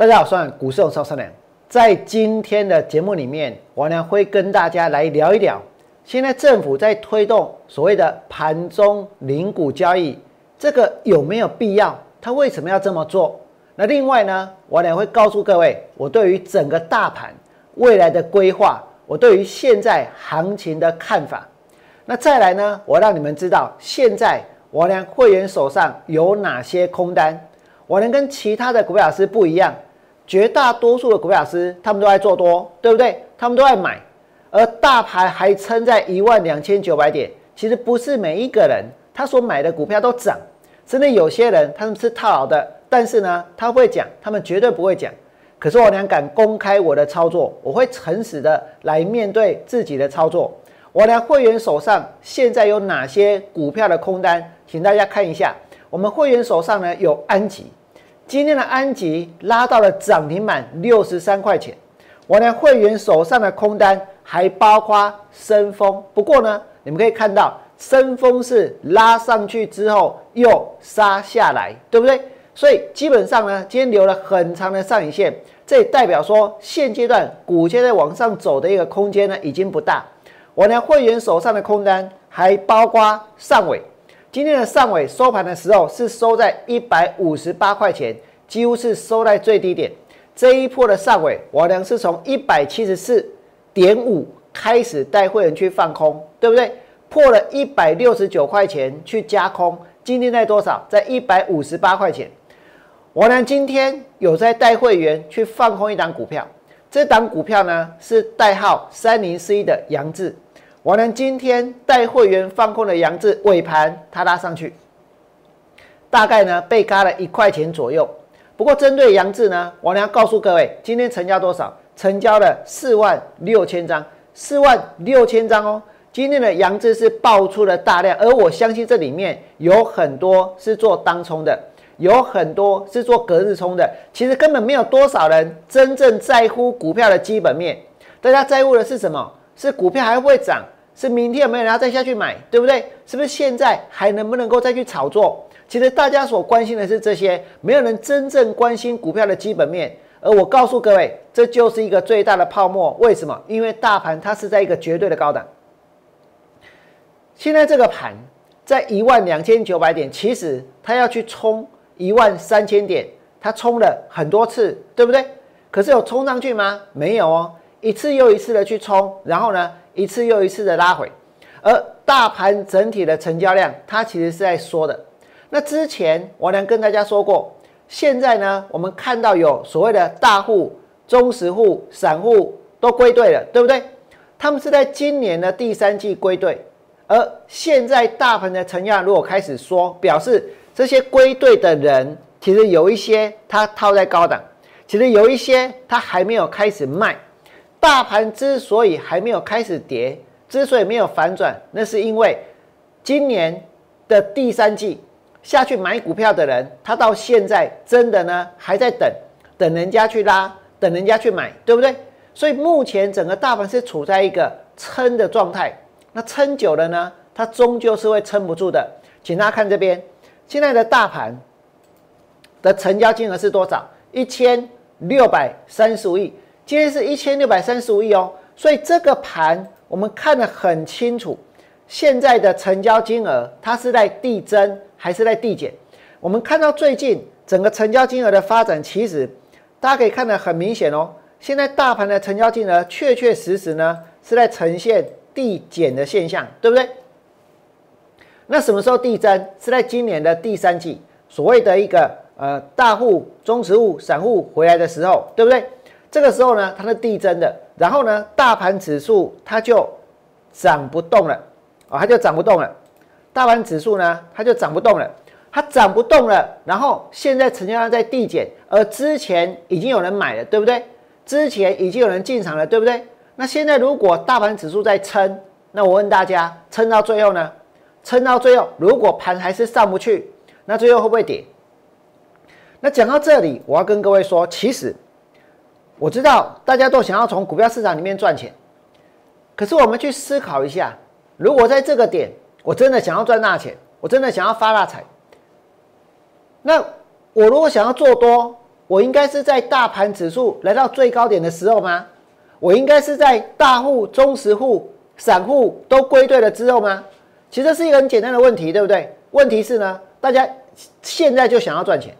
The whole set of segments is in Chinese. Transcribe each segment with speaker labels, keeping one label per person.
Speaker 1: 大家好，我是股市有超三良。在今天的节目里面，王良会跟大家来聊一聊，现在政府在推动所谓的盘中零股交易，这个有没有必要？他为什么要这么做？那另外呢，王良会告诉各位，我对于整个大盘未来的规划，我对于现在行情的看法。那再来呢，我让你们知道，现在王良会员手上有哪些空单。我能跟其他的股票老师不一样。绝大多数的股票师，他们都在做多，对不对？他们都在买，而大盘还撑在一万两千九百点。其实不是每一个人他所买的股票都涨，真的有些人他们是套牢的，但是呢，他会讲，他们绝对不会讲。可是我俩敢公开我的操作，我会诚实的来面对自己的操作。我俩会员手上现在有哪些股票的空单，请大家看一下。我们会员手上呢有安吉。今天的安吉拉到了涨停板六十三块钱，我呢会员手上的空单还包括深丰，不过呢，你们可以看到深丰是拉上去之后又杀下来，对不对？所以基本上呢，今天留了很长的上影线，这代表说现阶段股价在往上走的一个空间呢已经不大。我呢会员手上的空单还包括上尾。今天的上尾收盘的时候是收在一百五十八块钱，几乎是收在最低点。这一波的上尾，我俩是从一百七十四点五开始带会员去放空，对不对？破了一百六十九块钱去加空，今天在多少？在一百五十八块钱。我俩今天有在带会员去放空一档股票，这档股票呢是代号三零四一的杨志。王良今天带会员放空的杨志尾盘，它拉上去，大概呢被嘎了一块钱左右。不过针对杨志呢，王良告诉各位，今天成交多少？成交了四万六千张，四万六千张哦。今天的杨志是爆出了大量，而我相信这里面有很多是做当冲的，有很多是做隔日冲的。其实根本没有多少人真正在乎股票的基本面，大家在乎的是什么？是股票还会涨？是明天有没有人要再下去买？对不对？是不是现在还能不能够再去炒作？其实大家所关心的是这些，没有人真正关心股票的基本面。而我告诉各位，这就是一个最大的泡沫。为什么？因为大盘它是在一个绝对的高档。现在这个盘在一万两千九百点，其实它要去冲一万三千点，它冲了很多次，对不对？可是有冲上去吗？没有哦。一次又一次的去冲，然后呢，一次又一次的拉回，而大盘整体的成交量，它其实是在缩的。那之前我能跟大家说过，现在呢，我们看到有所谓的大户、中实户、散户都归队了，对不对？他们是在今年的第三季归队，而现在大盘的成交量如果开始缩，表示这些归队的人，其实有一些他套在高档，其实有一些他还没有开始卖。大盘之所以还没有开始跌，之所以没有反转，那是因为今年的第三季下去买股票的人，他到现在真的呢还在等，等人家去拉，等人家去买，对不对？所以目前整个大盘是处在一个撑的状态，那撑久了呢，它终究是会撑不住的。请大家看这边，现在的大盘的成交金额是多少？一千六百三十五亿。今天是一千六百三十五亿哦，所以这个盘我们看得很清楚，现在的成交金额它是在递增还是在递减？我们看到最近整个成交金额的发展，其实大家可以看得很明显哦。现在大盘的成交金额确确实实呢是在呈现递减的现象，对不对？那什么时候递增？是在今年的第三季，所谓的一个呃大户、中实户、散户回来的时候，对不对？这个时候呢，它是递增的，然后呢，大盘指数它就涨不动了，啊，它就涨不动了。大盘指数呢，它就涨不动了，它涨不动了。然后现在成交量在递减，而之前已经有人买了，对不对？之前已经有人进场了，对不对？那现在如果大盘指数在撑，那我问大家，撑到最后呢？撑到最后，如果盘还是上不去，那最后会不会跌？那讲到这里，我要跟各位说，其实。我知道大家都想要从股票市场里面赚钱，可是我们去思考一下，如果在这个点，我真的想要赚大钱，我真的想要发大财，那我如果想要做多，我应该是在大盘指数来到最高点的时候吗？我应该是在大户、中实户、散户都归队了之后吗？其实是一个很简单的问题，对不对？问题是呢，大家现在就想要赚钱，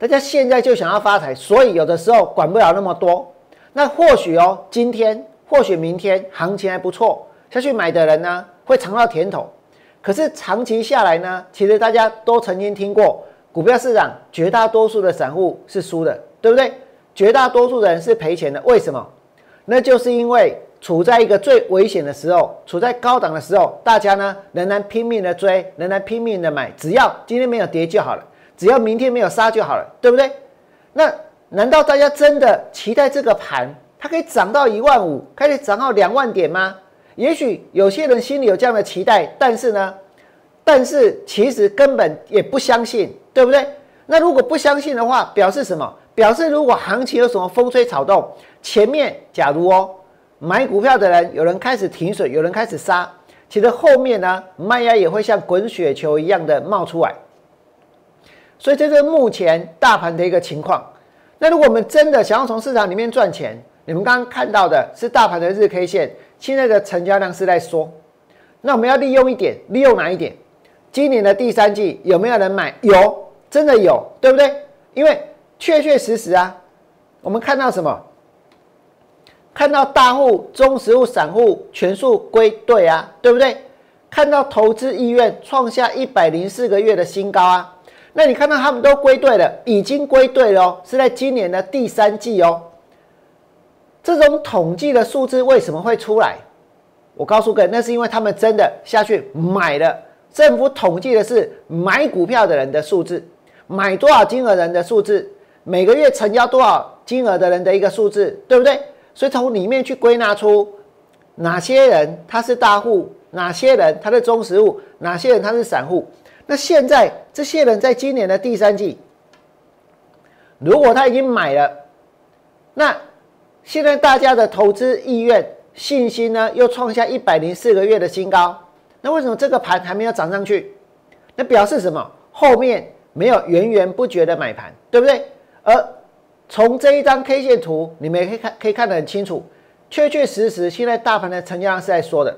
Speaker 1: 大家现在就想要发财，所以有的时候管不了那么多。那或许哦，今天或许明天行情还不错，下去买的人呢会尝到甜头。可是长期下来呢，其实大家都曾经听过，股票市场绝大多数的散户是输的，对不对？绝大多数人是赔钱的。为什么？那就是因为处在一个最危险的时候，处在高档的时候，大家呢仍然拼命的追，仍然拼命的买，只要今天没有跌就好了，只要明天没有杀就好了，对不对？那难道大家真的期待这个盘它可以涨到一万五，可以涨到两万点吗？也许有些人心里有这样的期待，但是呢，但是其实根本也不相信，对不对？那如果不相信的话，表示什么？表示如果行情有什么风吹草动，前面假如哦买股票的人有人开始停损，有人开始杀，其实后面呢卖压也会像滚雪球一样的冒出来。所以这是目前大盘的一个情况。那如果我们真的想要从市场里面赚钱，你们刚刚看到的是大盘的日 K 线。现在的成交量是在缩，那我们要利用一点，利用哪一点？今年的第三季有没有人买？有，真的有，对不对？因为确确实实啊，我们看到什么？看到大户、中实户、散户全数归队啊，对不对？看到投资意愿创下一百零四个月的新高啊，那你看到他们都归队了，已经归队了哦，是在今年的第三季哦。这种统计的数字为什么会出来？我告诉各位，那是因为他们真的下去买了。政府统计的是买股票的人的数字，买多少金额人的数字，每个月成交多少金额的人的一个数字，对不对？所以从里面去归纳出哪些人他是大户，哪些人他是中实户，哪些人他是散户。那现在这些人在今年的第三季，如果他已经买了，那。现在大家的投资意愿、信心呢，又创下一百零四个月的新高。那为什么这个盘还没有涨上去？那表示什么？后面没有源源不绝的买盘，对不对？而从这一张 K 线图，你们也可以看，可以看得很清楚，确确实实，现在大盘的成交量是在缩的。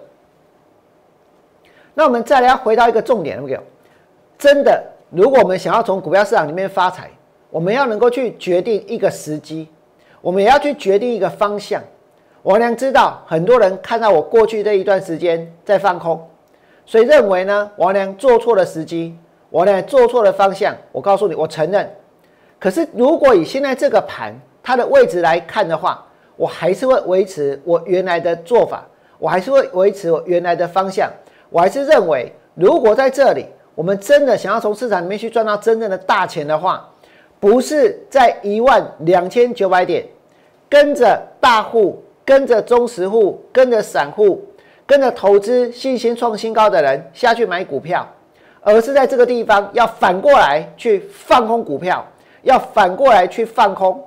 Speaker 1: 那我们再来回到一个重点，有？真的，如果我们想要从股票市场里面发财，我们要能够去决定一个时机。我们也要去决定一个方向。王良知道很多人看到我过去这一段时间在放空，所以认为呢，王良做错了时机，王良做错了方向。我告诉你，我承认。可是如果以现在这个盘它的位置来看的话，我还是会维持我原来的做法，我还是会维持我原来的方向。我还是认为，如果在这里我们真的想要从市场里面去赚到真正的大钱的话，不是在一万两千九百点，跟着大户、跟着中实户、跟着散户、跟着投资信心创新高的人下去买股票，而是在这个地方要反过来去放空股票，要反过来去放空。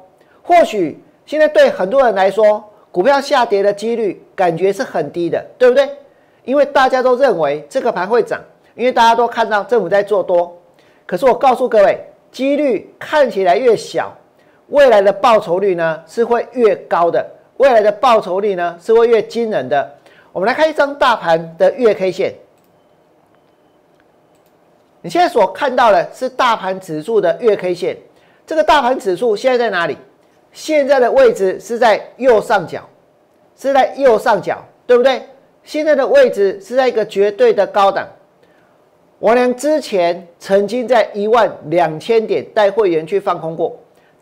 Speaker 1: 或许现在对很多人来说，股票下跌的几率感觉是很低的，对不对？因为大家都认为这个盘会涨，因为大家都看到政府在做多。可是我告诉各位。几率看起来越小，未来的报酬率呢是会越高的，未来的报酬率呢是会越惊人的。我们来看一张大盘的月 K 线，你现在所看到的是大盘指数的月 K 线，这个大盘指数现在在哪里？现在的位置是在右上角，是在右上角，对不对？现在的位置是在一个绝对的高档。王良之前曾经在一万两千点带会员去放空过，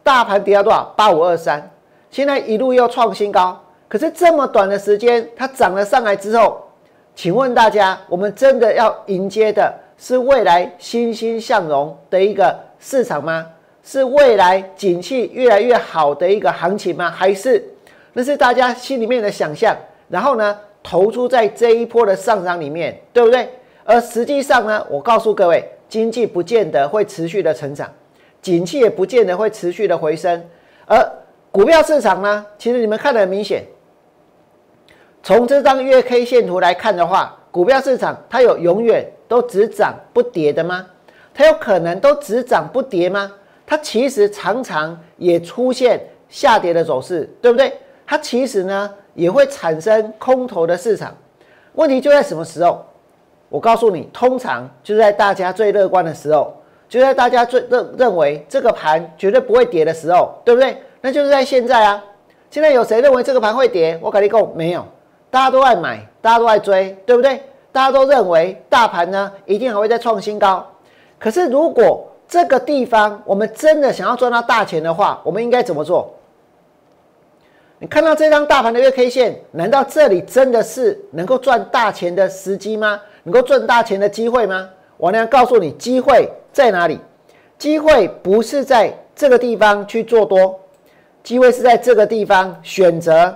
Speaker 1: 大盘跌到多少？八五二三，现在一路又创新高。可是这么短的时间，它涨了上来之后，请问大家，我们真的要迎接的是未来欣欣向荣的一个市场吗？是未来景气越来越好的一个行情吗？还是那是大家心里面的想象？然后呢，投出在这一波的上涨里面，对不对？而实际上呢，我告诉各位，经济不见得会持续的成长，景气也不见得会持续的回升。而股票市场呢，其实你们看得很明显，从这张月 K 线图来看的话，股票市场它有永远都只涨不跌的吗？它有可能都只涨不跌吗？它其实常常也出现下跌的走势，对不对？它其实呢也会产生空头的市场。问题就在什么时候？我告诉你，通常就在大家最乐观的时候，就在大家最认认为这个盘绝对不会跌的时候，对不对？那就是在现在啊！现在有谁认为这个盘会跌？我跟你讲，没有，大家都爱买，大家都爱追，对不对？大家都认为大盘呢一定还会再创新高。可是如果这个地方我们真的想要赚到大钱的话，我们应该怎么做？你看到这张大盘的月 K 线，难道这里真的是能够赚大钱的时机吗？能够赚大钱的机会吗？我呢告诉你，机会在哪里？机会不是在这个地方去做多，机会是在这个地方选择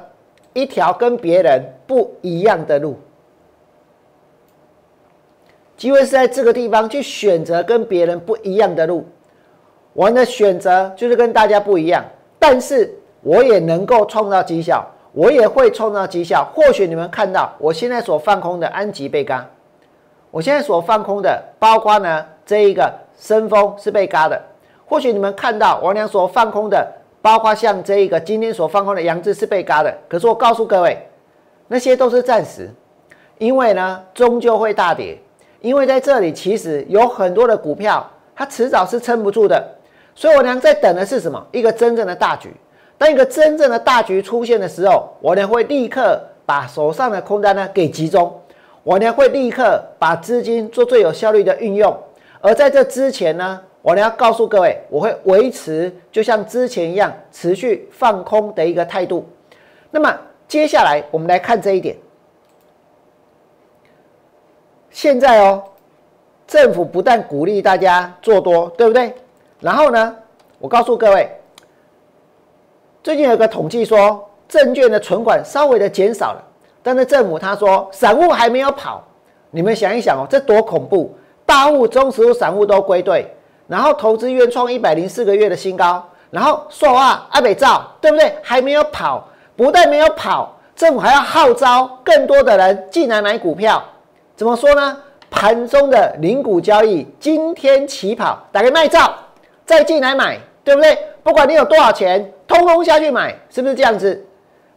Speaker 1: 一条跟别人不一样的路。机会是在这个地方去选择跟别人不一样的路。我的选择就是跟大家不一样，但是我也能够创造绩效，我也会创造绩效。或许你们看到我现在所放空的安吉被嘎。我现在所放空的，包括呢这一个深峰是被嘎的。或许你们看到王良所放空的，包括像这一个今天所放空的杨志是被嘎的。可是我告诉各位，那些都是暂时，因为呢终究会大跌。因为在这里其实有很多的股票，它迟早是撑不住的。所以我娘在等的是什么？一个真正的大局。当一个真正的大局出现的时候，我娘会立刻把手上的空单呢给集中。我呢会立刻把资金做最有效率的运用，而在这之前呢，我呢要告诉各位，我会维持就像之前一样持续放空的一个态度。那么接下来我们来看这一点。现在哦，政府不但鼓励大家做多，对不对？然后呢，我告诉各位，最近有个统计说，证券的存款稍微的减少了。但是政府他说散户还没有跑，你们想一想哦，这多恐怖！大户、中实户、散户都归队，然后投资院创一百零四个月的新高，然后说啊，阿北照对不对？还没有跑，不但没有跑，政府还要号召更多的人进来买股票。怎么说呢？盘中的零股交易今天起跑，打开卖照再进来买，对不对？不管你有多少钱，通通下去买，是不是这样子？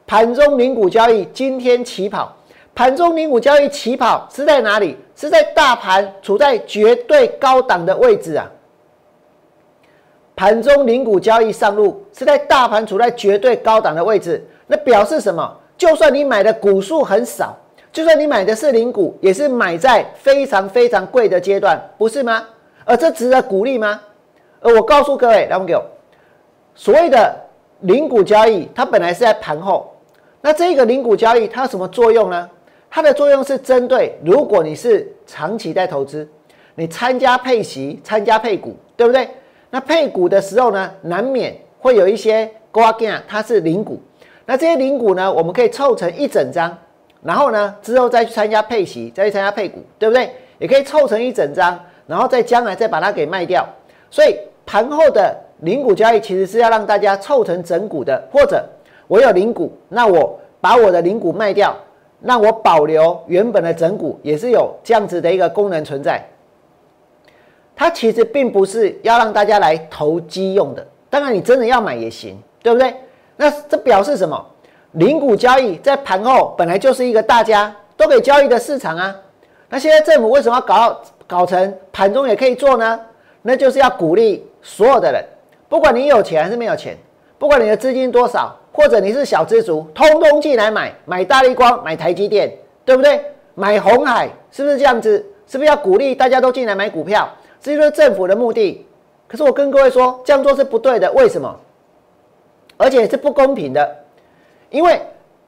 Speaker 1: 盘中零股交易今天起跑，盘中零股交易起跑是在哪里？是在大盘处在绝对高档的位置啊！盘中零股交易上路是在大盘处在绝对高档的位置，那表示什么？就算你买的股数很少，就算你买的是零股，也是买在非常非常贵的阶段，不是吗？而这值得鼓励吗？而我告诉各位，来，我给我所谓的零股交易，它本来是在盘后。那这个零股交易它有什么作用呢？它的作用是针对如果你是长期在投资，你参加配息、参加配股，对不对？那配股的时候呢，难免会有一些瓜件，它是零股。那这些零股呢，我们可以凑成一整张，然后呢之后再去参加配息，再去参加配股，对不对？也可以凑成一整张，然后在将来再把它给卖掉。所以盘后的零股交易其实是要让大家凑成整股的，或者。我有零股，那我把我的零股卖掉，那我保留原本的整股，也是有这样子的一个功能存在。它其实并不是要让大家来投机用的，当然你真的要买也行，对不对？那这表示什么？零股交易在盘后本来就是一个大家都可以交易的市场啊。那现在政府为什么要搞搞成盘中也可以做呢？那就是要鼓励所有的人，不管你有钱还是没有钱，不管你的资金多少。或者你是小资族，通通进来买买大力光，买台积电，对不对？买红海是不是这样子？是不是要鼓励大家都进来买股票？这就是政府的目的。可是我跟各位说，这样做是不对的。为什么？而且是不公平的。因为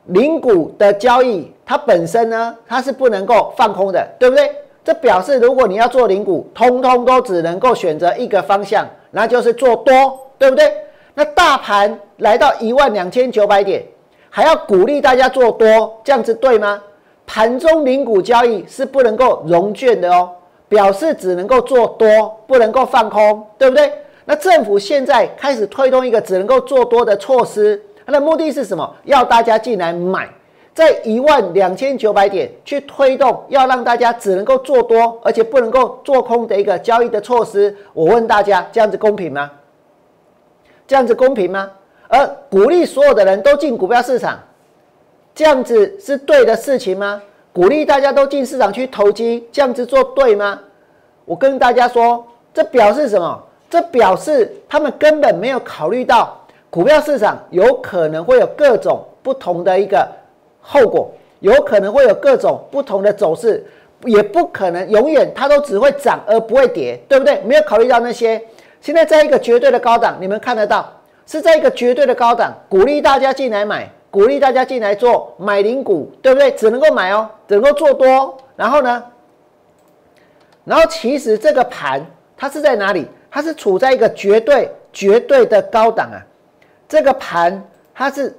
Speaker 1: 零股的交易，它本身呢，它是不能够放空的，对不对？这表示如果你要做零股，通通都只能够选择一个方向，那就是做多，对不对？那大盘来到一万两千九百点，还要鼓励大家做多，这样子对吗？盘中零股交易是不能够融券的哦，表示只能够做多，不能够放空，对不对？那政府现在开始推动一个只能够做多的措施，它的目的是什么？要大家进来买，在一万两千九百点去推动，要让大家只能够做多，而且不能够做空的一个交易的措施。我问大家，这样子公平吗？这样子公平吗？而鼓励所有的人都进股票市场，这样子是对的事情吗？鼓励大家都进市场去投机，这样子做对吗？我跟大家说，这表示什么？这表示他们根本没有考虑到股票市场有可能会有各种不同的一个后果，有可能会有各种不同的走势，也不可能永远它都只会涨而不会跌，对不对？没有考虑到那些。现在在一个绝对的高档，你们看得到，是在一个绝对的高档，鼓励大家进来买，鼓励大家进来做买零股，对不对？只能够买哦，只能够做多。然后呢？然后其实这个盘它是在哪里？它是处在一个绝对绝对的高档啊！这个盘它是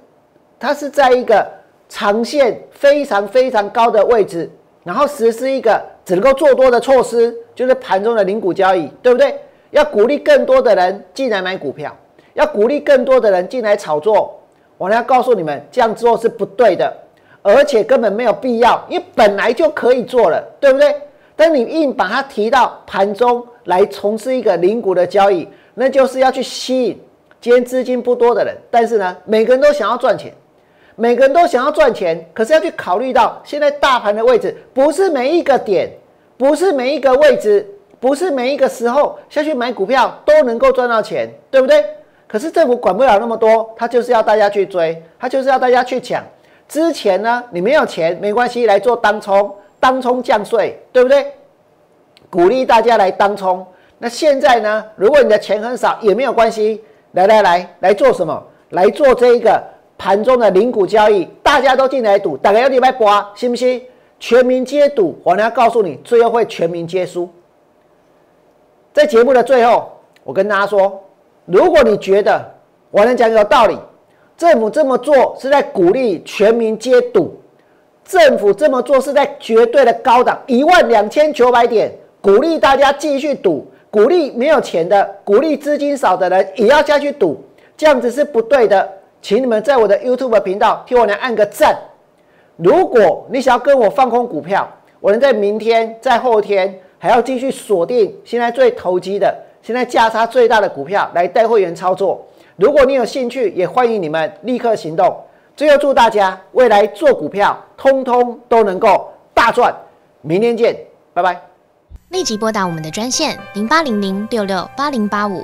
Speaker 1: 它是在一个长线非常非常高的位置，然后实施一个只能够做多的措施，就是盘中的零股交易，对不对？要鼓励更多的人进来买股票，要鼓励更多的人进来炒作。我要告诉你们，这样做是不对的，而且根本没有必要，因为本来就可以做了，对不对？但你硬把它提到盘中来从事一个零股的交易，那就是要去吸引今天资金不多的人。但是呢，每个人都想要赚钱，每个人都想要赚钱，可是要去考虑到现在大盘的位置，不是每一个点，不是每一个位置。不是每一个时候下去买股票都能够赚到钱，对不对？可是政府管不了那么多，他就是要大家去追，他就是要大家去抢。之前呢，你没有钱没关系，来做当冲，当冲降税，对不对？鼓励大家来当冲。那现在呢，如果你的钱很少也没有关系，来来来，来做什么？来做这一个盘中的零股交易，大家都进来赌，大家要礼拜八，信不信？全民皆赌，我要告诉你，最后会全民皆输。在节目的最后，我跟大家说，如果你觉得我能讲有道理，政府这么做是在鼓励全民皆赌，政府这么做是在绝对的高档一万两千九百点，鼓励大家继续赌，鼓励没有钱的，鼓励资金少的人也要下去赌，这样子是不对的，请你们在我的 YouTube 频道替我来按个赞。如果你想要跟我放空股票，我能在明天、在后天。还要继续锁定现在最投机的、现在价差最大的股票来带会员操作。如果你有兴趣，也欢迎你们立刻行动。最后祝大家未来做股票，通通都能够大赚。明天见，拜拜。
Speaker 2: 立即拨打我们的专线零八零零六六八零八五。